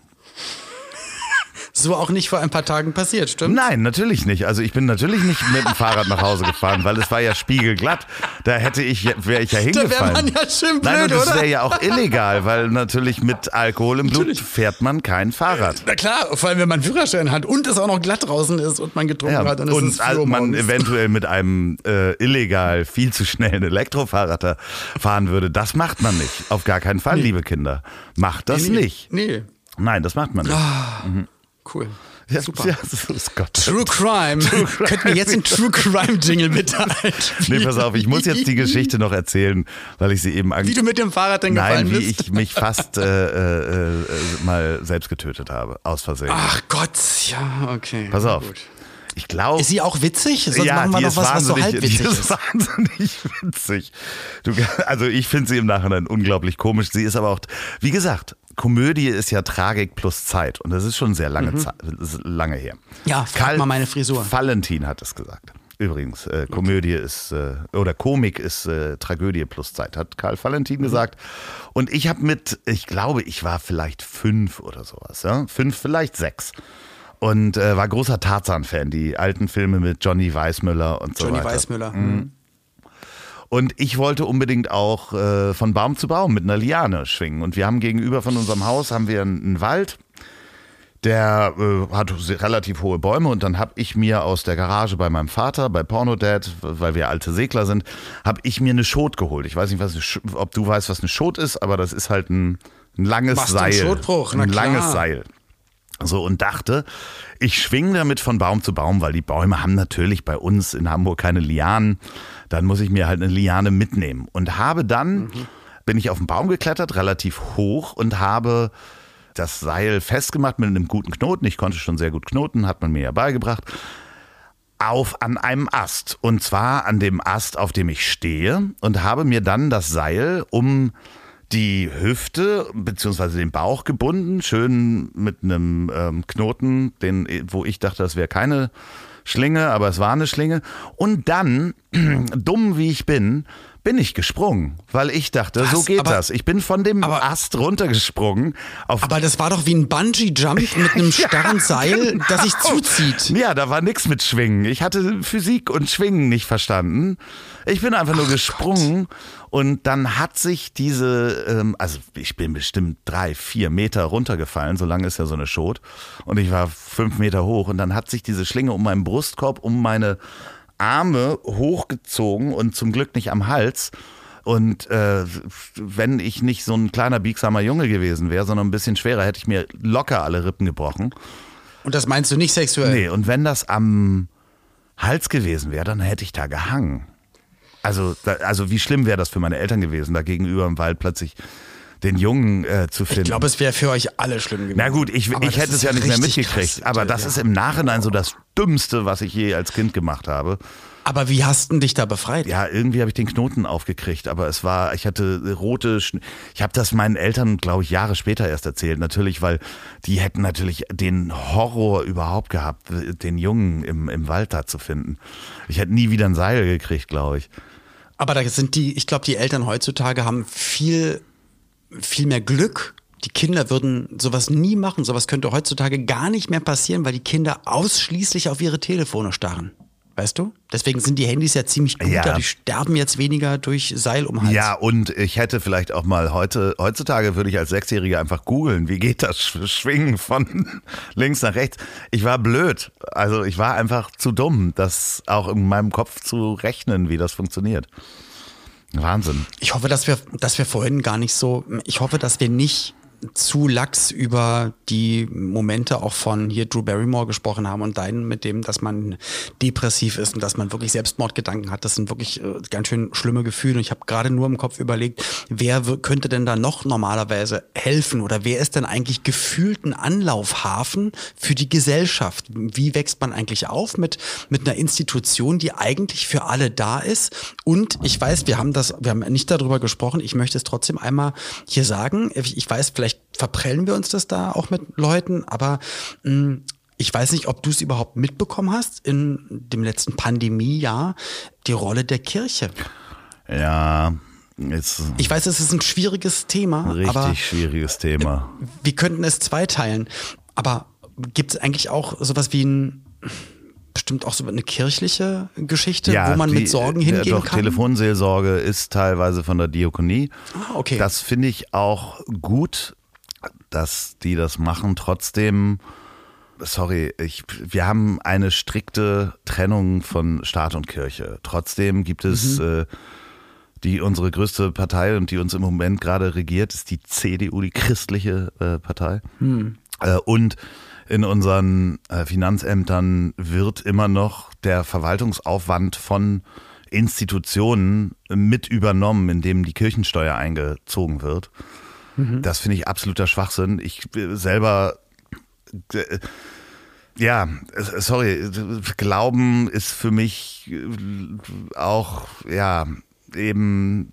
So auch nicht vor ein paar Tagen passiert, stimmt? Nein, natürlich nicht. Also ich bin natürlich nicht mit dem Fahrrad nach Hause gefahren, weil es war ja spiegelglatt. Da hätte ich, wäre ich ja Da hingefallen. wäre man ja schön blöd, Nein, und das wäre ja auch illegal, weil natürlich mit Alkohol im Blut fährt man kein Fahrrad. Na klar, vor allem wenn man einen Führerschein hat und es auch noch glatt draußen ist und man getrunken Ja, hat, dann ist und es al- Uhr man eventuell mit einem äh, illegal viel zu schnellen Elektrofahrrad da fahren würde. Das macht man nicht. Auf gar keinen Fall, liebe Kinder. Macht das nee, nicht. Nee, Nein, das macht man nicht. Cool. Ja, Super. Ja, ist Gott. True Crime. Könnten wir jetzt den True Crime Jingle bitte einspielen? Nee, pass auf, ich muss jetzt die Geschichte noch erzählen, weil ich sie eben an Wie du mit dem Fahrrad denn Nein, gefallen wie bist? ich mich fast äh, äh, äh, mal selbst getötet habe, aus Versehen. Ach Gott, ja, okay. Pass auf. Gut. Ich glaube. Ist sie auch witzig? Sonst ja, machen wir ist was, was so halb witzig ist ist. wahnsinnig witzig. Du, also ich finde sie im Nachhinein unglaublich komisch. Sie ist aber auch, wie gesagt, Komödie ist ja Tragik plus Zeit und das ist schon sehr lange, Zeit, das ist lange her. Mhm. Ja, frag mal meine Frisur. Valentin hat es gesagt. Übrigens, äh, Komödie ist, äh, oder Komik ist äh, Tragödie plus Zeit, hat Karl Valentin Mhm. gesagt. Und ich habe mit, ich glaube, ich war vielleicht fünf oder sowas, ja? fünf, vielleicht sechs. Und äh, war großer Tarzan-Fan, die alten Filme mit Johnny Weissmüller und so Johnny weiter. Weissmüller. Mhm. Und ich wollte unbedingt auch äh, von Baum zu Baum mit einer Liane schwingen. Und wir haben gegenüber von unserem Haus haben wir einen, Wald, der äh, hat relativ hohe Bäume. Und dann habe ich mir aus der Garage bei meinem Vater, bei Pornodad, weil wir alte Segler sind, habe ich mir eine Schot geholt. Ich weiß nicht, was ob du weißt, was eine Schot ist, aber das ist halt ein, ein langes Machst Seil. Schotbruch? Na ein klar. langes Seil. So und dachte, ich schwinge damit von Baum zu Baum, weil die Bäume haben natürlich bei uns in Hamburg keine Lianen. Dann muss ich mir halt eine Liane mitnehmen. Und habe dann, bin ich auf den Baum geklettert, relativ hoch und habe das Seil festgemacht mit einem guten Knoten. Ich konnte schon sehr gut knoten, hat man mir ja beigebracht. Auf an einem Ast. Und zwar an dem Ast, auf dem ich stehe. Und habe mir dann das Seil um die Hüfte beziehungsweise den Bauch gebunden, schön mit einem ähm, Knoten, den, wo ich dachte, das wäre keine Schlinge, aber es war eine Schlinge. Und dann, dumm wie ich bin, bin ich gesprungen, weil ich dachte, so Was? geht Aber- das. Ich bin von dem aber- Ast runtergesprungen. Aber das war doch wie ein Bungee-Jump mit einem starren Seil, das sich zuzieht. Ja, da war nix mit Schwingen. Ich hatte Physik und Schwingen nicht verstanden. Ich bin einfach nur gesprungen und dann hat sich diese, ähm, also ich bin bestimmt drei, vier Meter runtergefallen, so lang ist ja so eine Schot. Und ich war fünf Meter hoch und dann hat sich diese Schlinge um meinen Brustkorb, um meine Arme hochgezogen und zum Glück nicht am Hals. Und äh, wenn ich nicht so ein kleiner biegsamer Junge gewesen wäre, sondern ein bisschen schwerer, hätte ich mir locker alle Rippen gebrochen. Und das meinst du nicht sexuell? Nee, und wenn das am Hals gewesen wäre, dann hätte ich da gehangen. Also, da, also wie schlimm wäre das für meine Eltern gewesen, da gegenüber im Wald plötzlich den Jungen äh, zu finden. Ich glaube, es wäre für euch alle schlimm gewesen. Na gut, ich, Aber ich hätte es ja nicht mehr mitgekriegt, krass. aber das Ja. ist im Nachhinein so das Dümmste, was ich je als Kind gemacht habe. Aber wie hast du dich da befreit? Ja, irgendwie habe ich den Knoten aufgekriegt, aber es war, ich hatte rote, Schn ich habe das meinen Eltern, glaube ich, Jahre später erst erzählt, natürlich, weil die hätten natürlich den Horror überhaupt gehabt, den Jungen im, im Wald da zu finden. Ich hätte nie wieder ein Seil gekriegt, glaube ich. Aber da sind die, ich glaube, die Eltern heutzutage haben viel, viel mehr Glück. Die Kinder würden sowas nie machen. Sowas könnte heutzutage gar nicht mehr passieren, weil die Kinder ausschließlich auf ihre Telefone starren. Weißt du? Deswegen sind die Handys ja ziemlich gut, Ja. die sterben jetzt weniger durch Seil um Hals. Ja, und ich hätte vielleicht auch mal heute, heutzutage würde ich als Sechsjähriger einfach googeln, wie geht das Sch- Schwingen von links nach rechts. Ich war blöd. Also ich war einfach zu dumm, das auch in meinem Kopf zu rechnen, wie das funktioniert. Wahnsinn. Ich hoffe, dass wir, dass wir vorhin gar nicht so, ich hoffe, dass wir nicht zu lax über die Momente auch von hier Drew Barrymore gesprochen haben und deinen mit dem, dass man depressiv ist und dass man wirklich Selbstmordgedanken hat. Das sind wirklich äh, ganz schön schlimme Gefühle. Und ich habe gerade nur im Kopf überlegt, wer könnte denn da noch normalerweise helfen oder wer ist denn eigentlich gefühlt ein Anlaufhafen für die Gesellschaft? Wie wächst man eigentlich auf mit, mit einer Institution, die eigentlich für alle da ist? Und ich weiß, wir haben das, wir haben nicht darüber gesprochen. Ich möchte es trotzdem einmal hier sagen. Ich weiß, vielleicht verprellen wir uns das da auch mit Leuten, aber mh, ich weiß nicht, ob du es überhaupt mitbekommen hast in dem letzten Pandemiejahr, die Rolle der Kirche. Ja, ist Ich weiß, es ist ein schwieriges Thema, richtig aber schwieriges Thema. wir könnten es zweiteilen. Aber gibt es eigentlich auch sowas wie ein, bestimmt auch so eine kirchliche Geschichte, wo man die- mit Sorgen ja, hingehen doch, kann? Telefonseelsorge ist teilweise von der Diakonie. Ah, okay. Das finde ich auch gut, dass die das machen. Trotzdem, sorry, ich, wir haben eine strikte Trennung von Staat und Kirche. Trotzdem gibt es Mhm. äh, die unsere größte Partei und die uns im Moment gerade regiert, ist die CDU, die christliche äh, Partei. Hm. Äh, und in unseren äh, Finanzämtern wird immer noch der Verwaltungsaufwand von Institutionen mit übernommen, indem die Kirchensteuer eingezogen wird. Das finde ich absoluter Schwachsinn. Ich äh, selber, äh, ja, äh, sorry, Glauben ist für mich äh, auch, ja, eben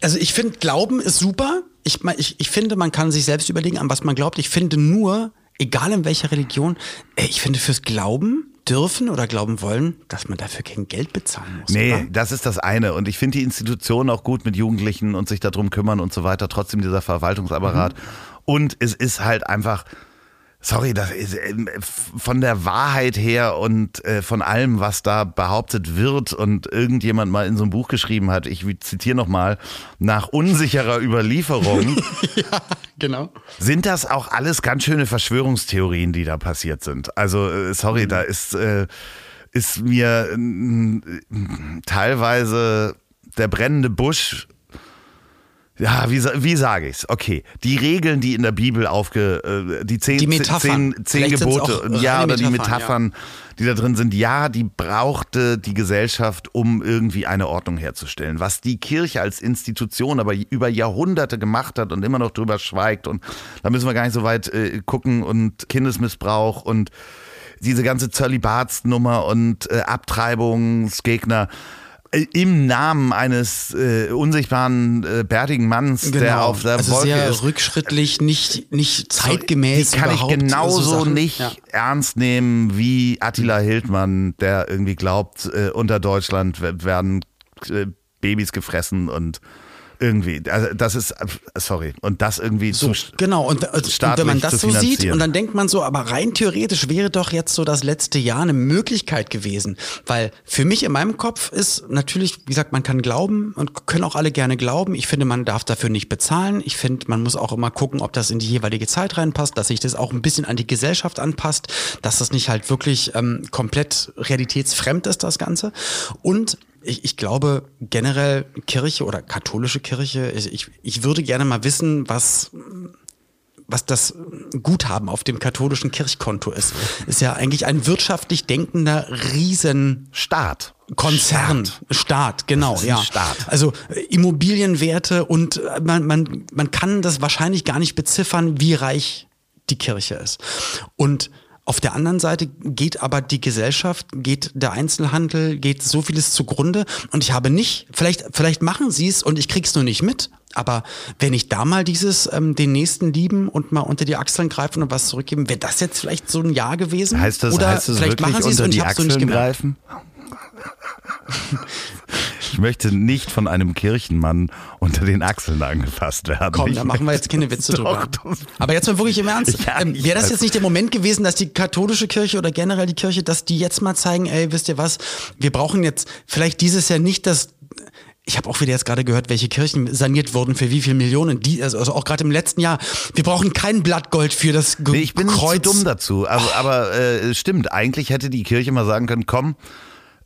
Also ich finde, Glauben ist super. Ich, ich, ich finde, man kann sich selbst überlegen, an was man glaubt. Ich finde nur, egal in welcher Religion, ey, ich finde fürs Glauben dürfen oder glauben wollen, dass man dafür kein Geld bezahlen muss. Nee, oder? das ist das eine. Und ich finde die Institutionen auch gut mit Jugendlichen und sich darum kümmern und so weiter. Trotzdem dieser Verwaltungsapparat. Und es ist halt einfach, sorry, das ist ähm, von der Wahrheit her und äh, von allem, was da behauptet wird und irgendjemand mal in so einem Buch geschrieben hat, ich zitiere nochmal, nach unsicherer Überlieferung, Genau. sind das auch alles ganz schöne Verschwörungstheorien, die da passiert sind. Also, äh, sorry, da ist, äh, ist mir äh, teilweise der brennende Busch. Ja, wie, wie sage ich's? Okay, die Regeln, die in der Bibel aufge, äh, die zehn, Die Metaphern. zehn, zehn Gebote, auch ja, oder die Metaphern, Metaphern, die da drin sind, ja, die brauchte die Gesellschaft, um irgendwie eine Ordnung herzustellen. Was die Kirche als Institution aber über Jahrhunderte gemacht hat und immer noch drüber schweigt und da müssen wir gar nicht so weit äh, gucken und Kindesmissbrauch und diese ganze Zölibatsnummer und äh, Abtreibungsgegner äh, im Namen eines äh, unsichtbaren, äh, bärtigen Manns, der auf der also Wolke sehr ist. rückschrittlich, nicht, nicht zeitgemäß Die kann ich genauso so nicht Ja. ernst nehmen wie Attila Hildmann, der irgendwie glaubt, äh, unter Deutschland we- werden äh, Babys gefressen und irgendwie, also das ist, sorry, und das irgendwie So, zu, genau, und, und wenn man das so sieht, und dann denkt man so, aber rein theoretisch wäre doch jetzt so das letzte Jahr eine Möglichkeit gewesen. Weil für mich in meinem Kopf ist natürlich, wie gesagt, man kann glauben und können auch alle gerne glauben. Ich finde, man darf dafür nicht bezahlen. Ich finde, man muss auch immer gucken, ob das in die jeweilige Zeit reinpasst, dass sich das auch ein bisschen an die Gesellschaft anpasst, dass das nicht halt wirklich ähm, komplett realitätsfremd ist, das Ganze. Und ich, ich glaube generell Kirche oder katholische Kirche, ich, ich, ich würde gerne mal wissen, was was das Guthaben auf dem katholischen Kirchkonto ist. Ist ja eigentlich ein wirtschaftlich denkender Riesenkonzern. Staat. Staat, genau, ja. Staat. Also äh, Immobilienwerte und äh, man, man, man kann das wahrscheinlich gar nicht beziffern, wie reich die Kirche ist. Und auf der anderen Seite geht aber die Gesellschaft, geht der Einzelhandel, geht so vieles zugrunde. Und ich habe nicht, vielleicht, vielleicht machen sie es und ich krieg's nur nicht mit. Aber wenn ich da mal dieses ähm, den Nächsten lieben und mal unter die Achseln greifen und was zurückgeben, wäre das jetzt vielleicht so ein Jahr gewesen? Heißt das, Oder heißt das vielleicht wirklich machen sie es unter und die ich nicht Achseln gemerkt. greifen? Ich möchte nicht von einem Kirchenmann unter den Achseln angefasst werden. Komm, ich da machen wir jetzt keine Witze drüber. Aber jetzt mal wirklich im Ernst. Ja, ähm, Wäre das jetzt nicht der Moment gewesen, dass die katholische Kirche oder generell die Kirche, dass die jetzt mal zeigen, ey, wisst ihr was, wir brauchen jetzt vielleicht dieses Jahr nicht das ich habe auch wieder jetzt gerade gehört, welche Kirchen saniert wurden, für wie viel Millionen. Die, also, also auch gerade im letzten Jahr. Wir brauchen kein Blattgold für das Ge Nee, ich bin Kreuz. dumm dazu. Aber, aber äh, stimmt, eigentlich hätte die Kirche mal sagen können, komm,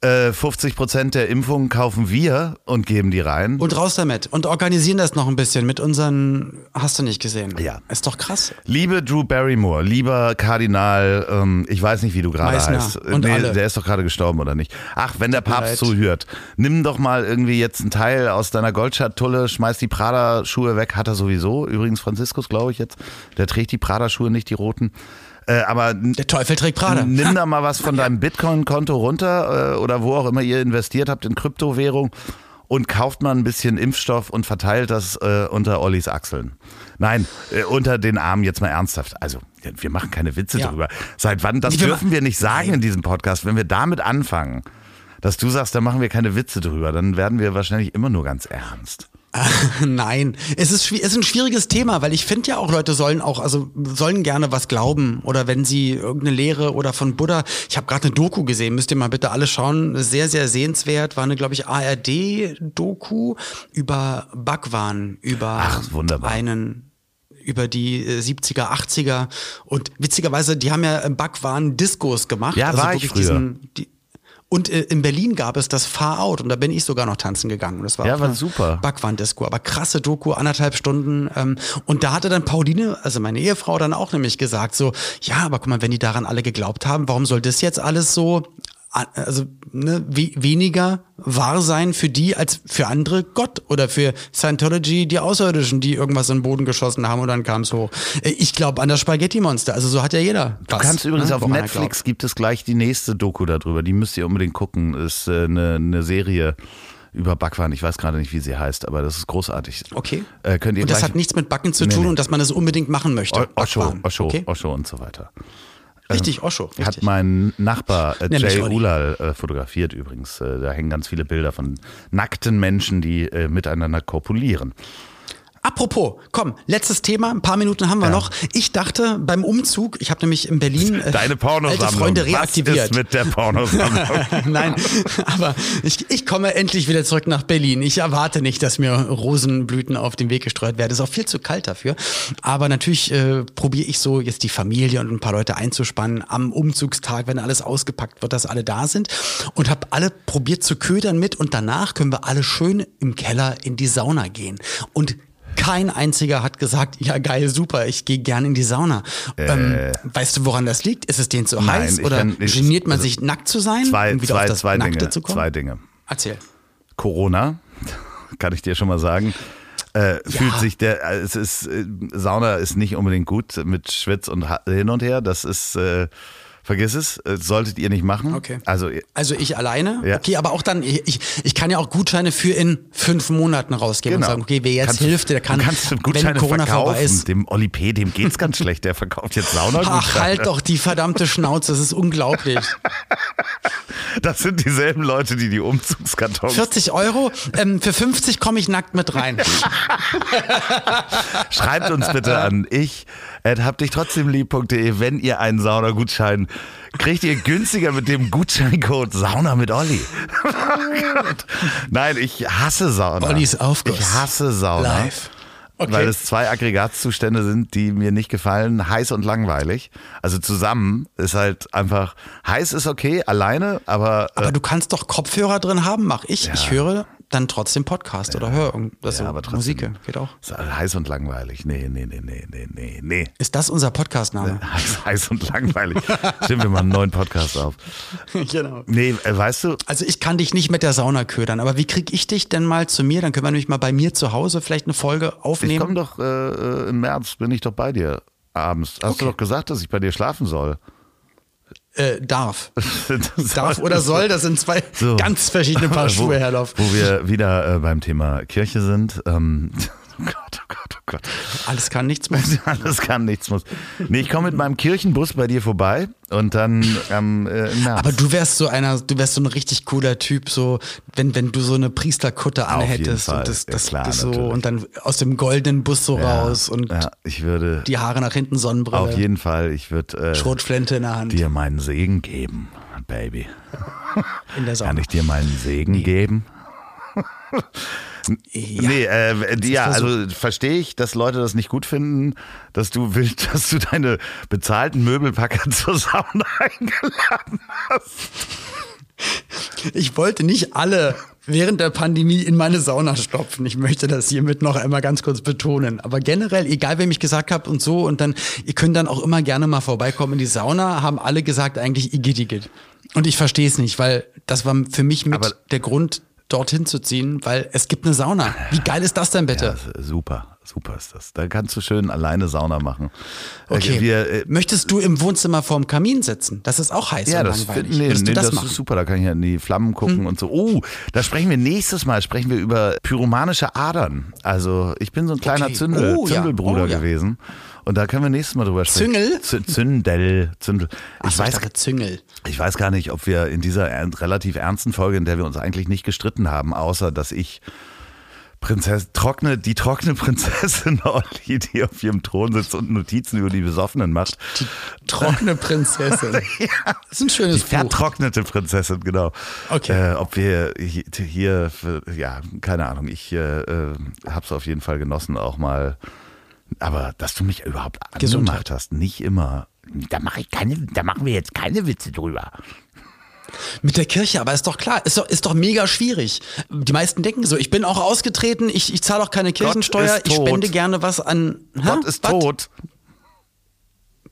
äh, 50 Prozent der Impfungen kaufen wir und geben die rein. Und raus damit. Und organisieren das noch ein bisschen mit unseren, hast du nicht gesehen? Ja. Ist doch krass. Liebe Drew Barrymore, lieber Kardinal, ähm, ich weiß nicht, wie du gerade heißt. und nee, alle. der ist doch gerade gestorben, oder nicht? Ach, wenn der Papst leid. so hört, nimm doch mal irgendwie jetzt einen Teil aus deiner Goldschatulle, schmeiß die Prada-Schuhe weg, hat er sowieso. Übrigens Franziskus, glaube ich jetzt. Der trägt die Prada-Schuhe, nicht die roten. Äh, aber Der Teufel trägt Prada. Nimm da mal was von deinem Bitcoin-Konto runter äh, oder wo auch immer ihr investiert habt in Kryptowährung und kauft mal ein bisschen Impfstoff und verteilt das äh, unter Ollis Achseln. Nein, äh, unter den Armen jetzt mal ernsthaft. Also, wir machen keine Witze Ja. drüber. Seit wann? Das dürfen wir nicht sagen Nein. in diesem Podcast. Wenn wir damit anfangen, dass du sagst, da machen wir keine Witze drüber, dann werden wir wahrscheinlich immer nur ganz ernst. Nein, es ist, es ist ein schwieriges Thema, weil ich finde ja auch, Leute sollen auch, also sollen gerne was glauben oder wenn sie irgendeine Lehre oder von Buddha. Ich habe gerade eine Doku gesehen, müsst ihr mal bitte alle schauen. Sehr, sehr sehenswert. War eine, glaube ich, ARD-Doku über Bhagwan, über Ach, einen über die äh, 70er, 80er und witzigerweise, die haben ja äh, Bhagwan-Diskos gemacht. Ja, also war ich früher. Diesen, die, und äh, in Berlin gab es das Far Out und da bin ich sogar noch tanzen gegangen. Und Das war Ja, war super. Backwand-Disco, aber krasse Doku, anderthalb Stunden. Ähm, und da hatte dann Pauline, also meine Ehefrau, dann auch nämlich gesagt so, ja, aber guck mal, wenn die daran alle geglaubt haben, warum soll das jetzt alles so, also ne, we weniger wahr sein für die als für andere Gott oder für Scientology die Außerirdischen, die irgendwas in den Boden geschossen haben und dann kam es hoch. Äh, Ich glaube an das Spaghetti-Monster, also so hat ja jeder. Du kannst übrigens auf woran er Netflix gibt es gleich die nächste Doku darüber. Die müsst ihr unbedingt gucken. Ist äh, eine, eine Serie über Backwaren. Ich weiß gerade nicht, wie sie heißt, aber das ist großartig. Okay. Äh, könnt ihr und das hat nichts mit Backen zu Nee, tun nee. und dass man das unbedingt machen möchte. O- Osho. Osho, okay? Osho und so weiter. Richtig, Osho. Richtig. Hat mein Nachbar äh, Nämlich Jay Olli. Ulal äh, fotografiert übrigens. Äh, da hängen ganz viele Bilder von nackten Menschen, die äh, miteinander korpulieren. Apropos, komm, letztes Thema, ein paar Minuten haben wir noch. Ich dachte beim Umzug, ich habe nämlich in Berlin äh, Deine alte Freunde Was reaktiviert. ist mit der Pornosammlung? Nein, aber ich, ich komme endlich wieder zurück nach Berlin. Ich erwarte nicht, dass mir Rosenblüten auf den Weg gestreut werden. Ist auch viel zu kalt dafür. Aber natürlich äh, probiere ich so jetzt die Familie und ein paar Leute einzuspannen am Umzugstag, wenn alles ausgepackt wird, dass alle da sind. Und habe alle probiert zu ködern mit. Und danach können wir alle schön im Keller in die Sauna gehen. Und kein einziger hat gesagt, ja geil, super, ich gehe gern in die Sauna. Ähm, weißt du, woran das liegt? Ist es denen zu Äh. Nein, heiß oder kann- ich- geniert man also sich nackt zu sein? Zwei, um wieder zwei, auf das zwei Nackte Dinge. zu kommen? Zwei Dinge. Erzähl. Corona, kann ich dir schon mal sagen. Äh, Fühlt sich der, äh, es ist, äh, Sauna ist nicht unbedingt gut mit Schwitz und hin und her. Das ist, äh, vergiss es, äh, solltet ihr nicht machen. Okay. Also, Also ich alleine? Ja. Okay, aber auch dann, ich, ich, kann ja auch Gutscheine für in fünf Monaten rausgeben genau. und sagen, okay, wer jetzt Kannst- hilft, der kann, du kannst wenn Gutscheine Corona verkaufen. vorbei ist. Dem Oli P., dem geht's ganz schlecht. Der verkauft jetzt Sauna. Ach, halt doch die verdammte Schnauze, das ist unglaublich. Das sind dieselben Leute, die die Umzugskartons 40 Euro, ähm, für 50 komme ich nackt mit rein. Schreibt uns bitte an ich at habdichtrotzdemlieb.de, wenn ihr einen Saunagutschein kriegt ihr günstiger mit dem Gutscheincode Sauna mit Olli. Oh. Nein, ich hasse Sauna. Ollis Aufguss. Ich hasse Sauna. Live. Okay. Weil es zwei Aggregatzustände sind, die mir nicht gefallen, heiß und langweilig. Also zusammen ist halt einfach, heiß ist okay, alleine, aber, äh, aber du kannst doch Kopfhörer drin haben, mach ich. Ich höre dann trotzdem Podcast oder höre irgend- das ja, aber trotzdem. Musik, geht auch. ist heiß und langweilig. Nee, nee, nee, nee, nee, nee, nee. Ist das unser Podcastname? Heiß, heiß und langweilig. Stimmt, wir machen einen neuen Podcast auf. genau. Nee, äh, weißt du, Also ich kann dich nicht mit der Sauna ködern, aber wie krieg ich dich denn mal zu mir? Dann können wir nämlich mal bei mir zu Hause vielleicht eine Folge ich aufnehmen. komme doch äh, äh, im März, bin ich doch bei dir abends. Hast du Okay. doch gesagt, dass ich bei dir schlafen soll. Äh, darf. Darf oder soll, das sind zwei So. ganz verschiedene Paar Schuhe, Herr Lauf. Wo wir wieder äh, beim Thema Kirche sind. Ähm, oh Gott, oh Gott, oh Gott. Alles kann, nichts muss. Alles kann, nichts muss. Nee, ich komme mit meinem Kirchenbus bei dir vorbei und dann ähm, äh. Aber du wärst so einer, du wärst so ein richtig cooler Typ, so wenn wenn du so eine Priesterkutte anhättest und das, Ja, das, klar, das so natürlich. und dann aus dem goldenen Bus so ja, raus und ja, ich würde die Haare nach hinten Sonnenbrille, auf jeden Fall, ich würde äh, Schrotflinte in der Hand dir meinen Segen geben, Baby. in der Sauna. Kann ich dir meinen Segen geben? ja. Nee, äh, ja, versuch- also verstehe ich, dass Leute das nicht gut finden, dass du willst, dass du deine bezahlten Möbelpacker zur Sauna eingeladen hast. Ich wollte nicht alle während der Pandemie in meine Sauna stopfen. Ich möchte das hiermit noch einmal ganz kurz betonen. Aber generell, egal wem ich gesagt habe und so, und dann, ihr könnt dann auch immer gerne mal vorbeikommen in die Sauna, haben alle gesagt, eigentlich Igitt, Igitt. Und ich verstehe es nicht, weil das war für mich mit Aber- der Grund, dorthin zu ziehen, weil es gibt eine Sauna. Wie geil ist das denn bitte? Ja, super, super ist das. Da kannst du schön alleine Sauna machen. Äh, Okay. Wir, äh, Möchtest du im Wohnzimmer vorm Kamin sitzen? Das ist auch heiß ja, und das, langweilig. nee, Würdest nee, du das, das? Hm. ist super. Da kann ich ja in die Flammen gucken und so. Oh, da sprechen wir nächstes Mal sprechen wir über pyromanische Adern. Also ich bin so ein kleiner Okay. Zündel, Oh, ja. Zündelbruder Oh, ja. Und da können wir nächstes Mal drüber sprechen. Züngel? Z Zündel, Zündel. Ach Ich so, weiß, dachte Züngel. Ich weiß gar nicht, ob wir in dieser er- relativ ernsten Folge, in der wir uns eigentlich nicht gestritten haben, außer dass ich Prinzess, trockene, die trockene Prinzessin Olli, die auf ihrem Thron sitzt und Notizen über die Besoffenen macht. Die trockene Prinzessin. Das ist ein Die schönes Buch. vertrocknete Prinzessin, genau. Okay. Äh, ob wir hi- hier, für, ja, keine Ahnung, ich äh, äh, hab's auf jeden Fall genossen, auch mal. Aber dass du mich überhaupt Gesundheit. angemacht hast, nicht immer. Da mache ich keine, da machen wir jetzt keine Witze drüber. Mit der Kirche, aber ist doch klar, ist doch, ist doch mega schwierig. Die meisten denken so, ich bin auch ausgetreten, ich, ich zahle auch keine Kirchensteuer, ich spende gerne was an. Gott ist Was? tot.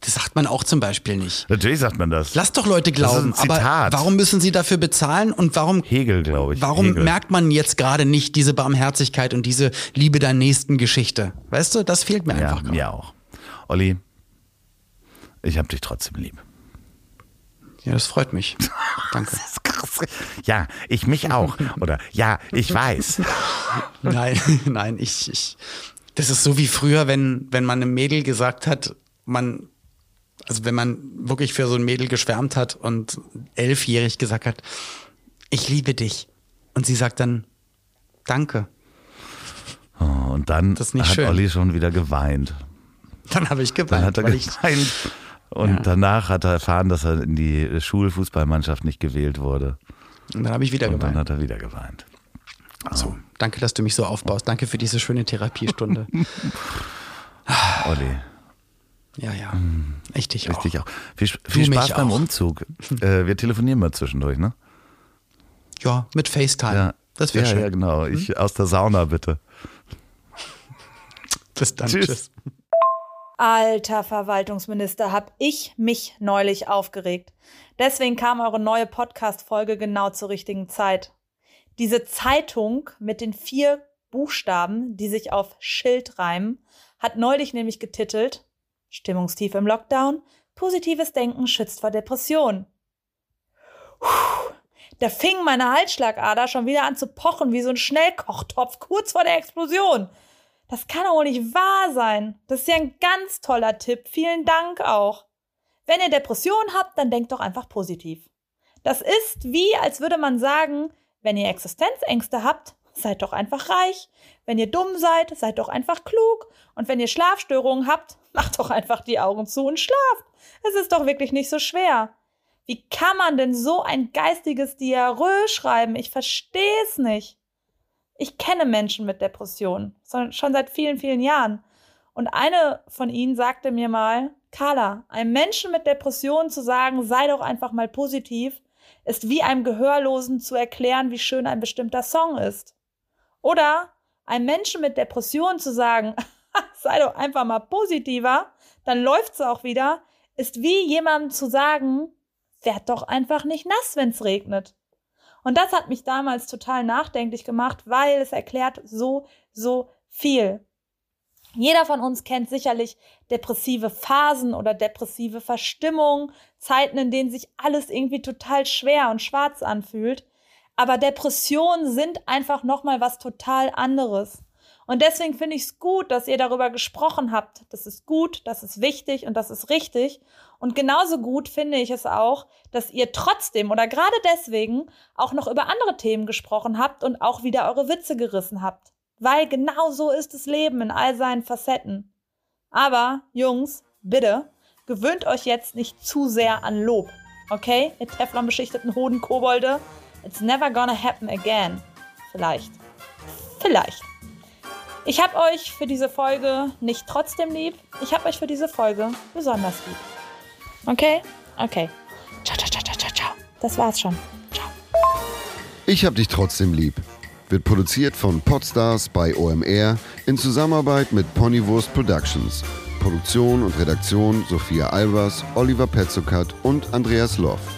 Das sagt man auch zum Beispiel nicht. Natürlich sagt man das. Lass doch Leute glauben, aber warum müssen sie dafür bezahlen und warum, Hegel, glaube ich. warum Hegel. merkt man jetzt gerade nicht diese Barmherzigkeit und diese Liebe der nächsten Geschichte? Weißt du, das fehlt mir Ja, einfach. gerade. mir auch. Olli, ich hab dich trotzdem lieb. Ja, das freut mich. Danke. Das ist krass. Ja, ich mich auch. Oder ja, ich weiß. Nein, nein, ich, ich. Das ist so wie früher, wenn, wenn man einem Mädel gesagt hat, man, also wenn man wirklich für so ein Mädel geschwärmt hat und elfjährig gesagt hat, ich liebe dich. Und sie sagt dann, danke. Oh, Und dann hat schön. Olli schon wieder geweint. Dann habe ich Dann geweint. hat er geweint. Und Ja. danach hat er erfahren, dass er in die Schulfußballmannschaft nicht gewählt wurde. und dann habe ich wieder Und dann geweint. hat er wieder geweint. So, danke, dass du mich so aufbaust. Danke für diese schöne Therapiestunde. Olli, ja, ja. Ich dich auch. richtig auch. Viel, viel mich Spaß beim auch. Umzug. Äh, wir telefonieren mal zwischendurch, ne? Ja, mit FaceTime. Ja, Das wäre ja, schön. ja, genau. Ich aus der Sauna bitte. Bis dann. Tschüss. Tschüss. Alter Verwaltungsminister, hab ich mich neulich aufgeregt. Deswegen kam eure neue Podcast-Folge genau zur richtigen Zeit. Diese Zeitung mit den vier Buchstaben, die sich auf Schild reimen, hat neulich nämlich getitelt Stimmungstief im Lockdown, positives Denken schützt vor Depression. Puh, da fing meine Halsschlagader schon wieder an zu pochen wie so ein Schnellkochtopf kurz vor der Explosion. Das kann doch wohl nicht wahr sein. Das ist ja ein ganz toller Tipp. Vielen Dank auch. Wenn ihr Depressionen habt, dann denkt doch einfach positiv. Das ist wie, als würde man sagen, wenn ihr Existenzängste habt, seid doch einfach reich. Wenn ihr dumm seid, seid doch einfach klug. Und wenn ihr Schlafstörungen habt, macht doch einfach die Augen zu und schlaft. Es ist doch wirklich nicht so schwer. Wie kann man denn so ein geistiges Diarrhoe schreiben? Ich verstehe es nicht. Ich kenne Menschen mit Depressionen, schon seit vielen, vielen Jahren. Und eine von ihnen sagte mir mal, Carla, einem Menschen mit Depressionen zu sagen, sei doch einfach mal positiv, ist wie einem Gehörlosen zu erklären, wie schön ein bestimmter Song ist. Oder einem Menschen mit Depressionen zu sagen, sei doch einfach mal positiver, dann läuft's auch wieder, ist wie jemandem zu sagen, werd doch einfach nicht nass, wenn's regnet. Und das hat mich damals total nachdenklich gemacht, weil es erklärt so, so viel. Jeder von uns kennt sicherlich depressive Phasen oder depressive Verstimmungen, Zeiten, in denen sich alles irgendwie total schwer und schwarz anfühlt. Aber Depressionen sind einfach nochmal was total anderes. Und deswegen finde ich es gut, dass ihr darüber gesprochen habt. Das ist gut, das ist wichtig und das ist richtig. Und genauso gut finde ich es auch, dass ihr trotzdem oder gerade deswegen auch noch über andere Themen gesprochen habt und auch wieder eure Witze gerissen habt. Weil genau so ist das Leben in all seinen Facetten. Aber, Jungs, bitte, gewöhnt euch jetzt nicht zu sehr an Lob. Okay? Ihr Teflon-beschichteten Hodenkobolde. It's never gonna happen again. Vielleicht. Vielleicht. Ich habe euch für diese Folge nicht trotzdem lieb. Ich habe euch für diese Folge besonders lieb. Okay? Okay. Ciao, ciao, ciao, ciao, ciao. Das war's schon. Ciao. Ich hab dich trotzdem lieb. Wird produziert von Podstars bei OMR in Zusammenarbeit mit Ponywurst Productions. Produktion und Redaktion Sophia Albers, Oliver Petzokat und Andreas Loff.